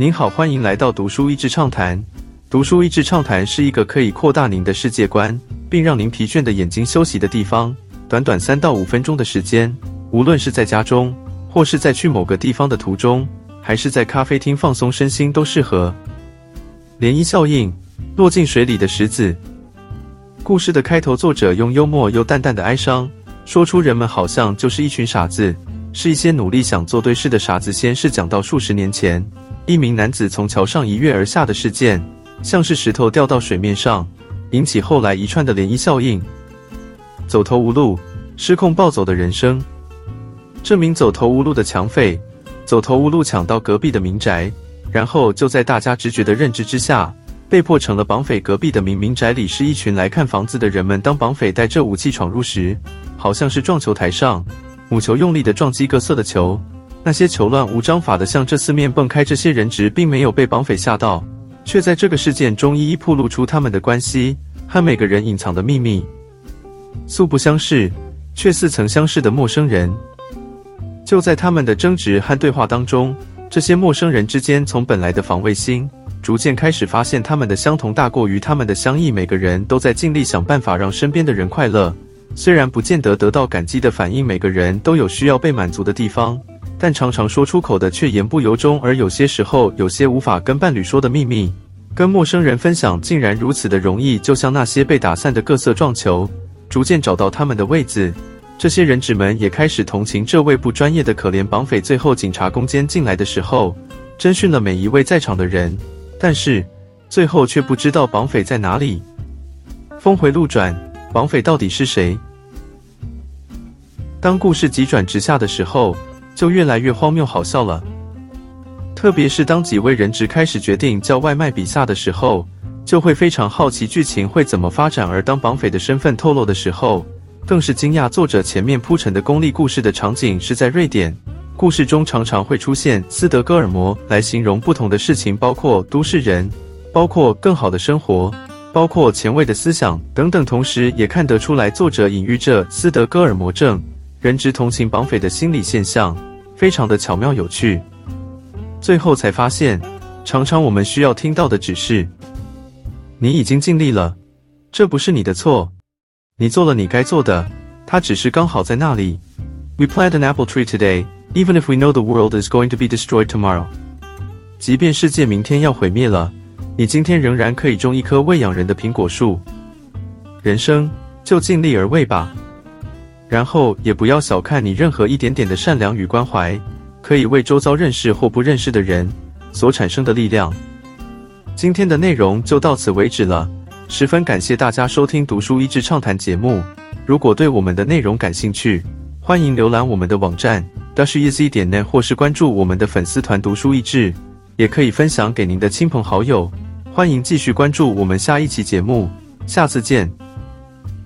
您好，欢迎来到读书益智畅谈。读书益智畅谈是一个可以扩大您的世界观，并让您疲倦的眼睛休息的地方。短短三到五分钟的时间，无论是在家中，或是在去某个地方的途中，还是在咖啡厅放松身心，都适合。涟漪效应，落进水里的石子。故事的开头，作者用幽默又淡淡的哀伤，说出人们好像就是一群傻子，是一些努力想做对事的傻子。先是讲到数十年前，一名男子从桥上一跃而下的事件。像是石头掉到水面上，引起后来一串的涟漪效应。走投无路、失控暴走的人生。这名走投无路的强匪，走投无路抢到隔壁的民宅，然后就在大家直觉的认知之下，被迫成了绑匪。隔壁的民民宅里是一群来看房子的人们。当绑匪带着武器闯入时，好像是撞球台上，母球用力的撞击各色的球，那些球乱无章法的向这四面蹦开。这些人质并没有被绑匪吓到。却在这个事件中一一暴露出他们的关系和每个人隐藏的秘密。素不相识，却似曾相识的陌生人。就在他们的争执和对话当中，这些陌生人之间从本来的防卫心，逐渐开始发现他们的相同大过于他们的相异。每个人都在尽力想办法让身边的人快乐，虽然不见得得到感激的反应。每个人都有需要被满足的地方。但常常说出口的却言不由衷，而有些时候，有些无法跟伴侣说的秘密，跟陌生人分享，竟然如此的容易。就像那些被打散的各色撞球，逐渐找到他们的位子。这些人质们也开始同情这位不专业的可怜绑匪。最后，警察攻坚进来的时候，侦讯了每一位在场的人，但是最后却不知道绑匪在哪里。峰回路转，绑匪到底是谁？当故事急转直下的时候。就越来越荒谬好笑了，特别是当几位人质开始决定叫外卖比萨的时候，就会非常好奇剧情会怎么发展。而当绑匪的身份透露的时候，更是惊讶。作者前面铺陈的功利故事的场景是在瑞典，故事中常常会出现斯德哥尔摩来形容不同的事情，包括都市人，包括更好的生活，包括前卫的思想等等。同时也看得出来，作者隐喻着斯德哥尔摩症，人质同情绑匪的心理现象。非常的巧妙有趣，最后才发现，常常我们需要听到的只是“你已经尽力了，这不是你的错，你做了你该做的，他只是刚好在那里。” We plant an apple tree today, even if we know the world is going to be destroyed tomorrow。即便世界明天要毁灭了，你今天仍然可以种一棵喂养人的苹果树。人生就尽力而为吧。然后也不要小看你任何一点点的善良与关怀，可以为周遭认识或不认识的人所产生的力量。今天的内容就到此为止了，十分感谢大家收听读书益智畅谈节目。如果对我们的内容感兴趣，欢迎浏览我们的网站 dasheasy 点 net，或是关注我们的粉丝团读书益智，也可以分享给您的亲朋好友。欢迎继续关注我们下一期节目，下次见。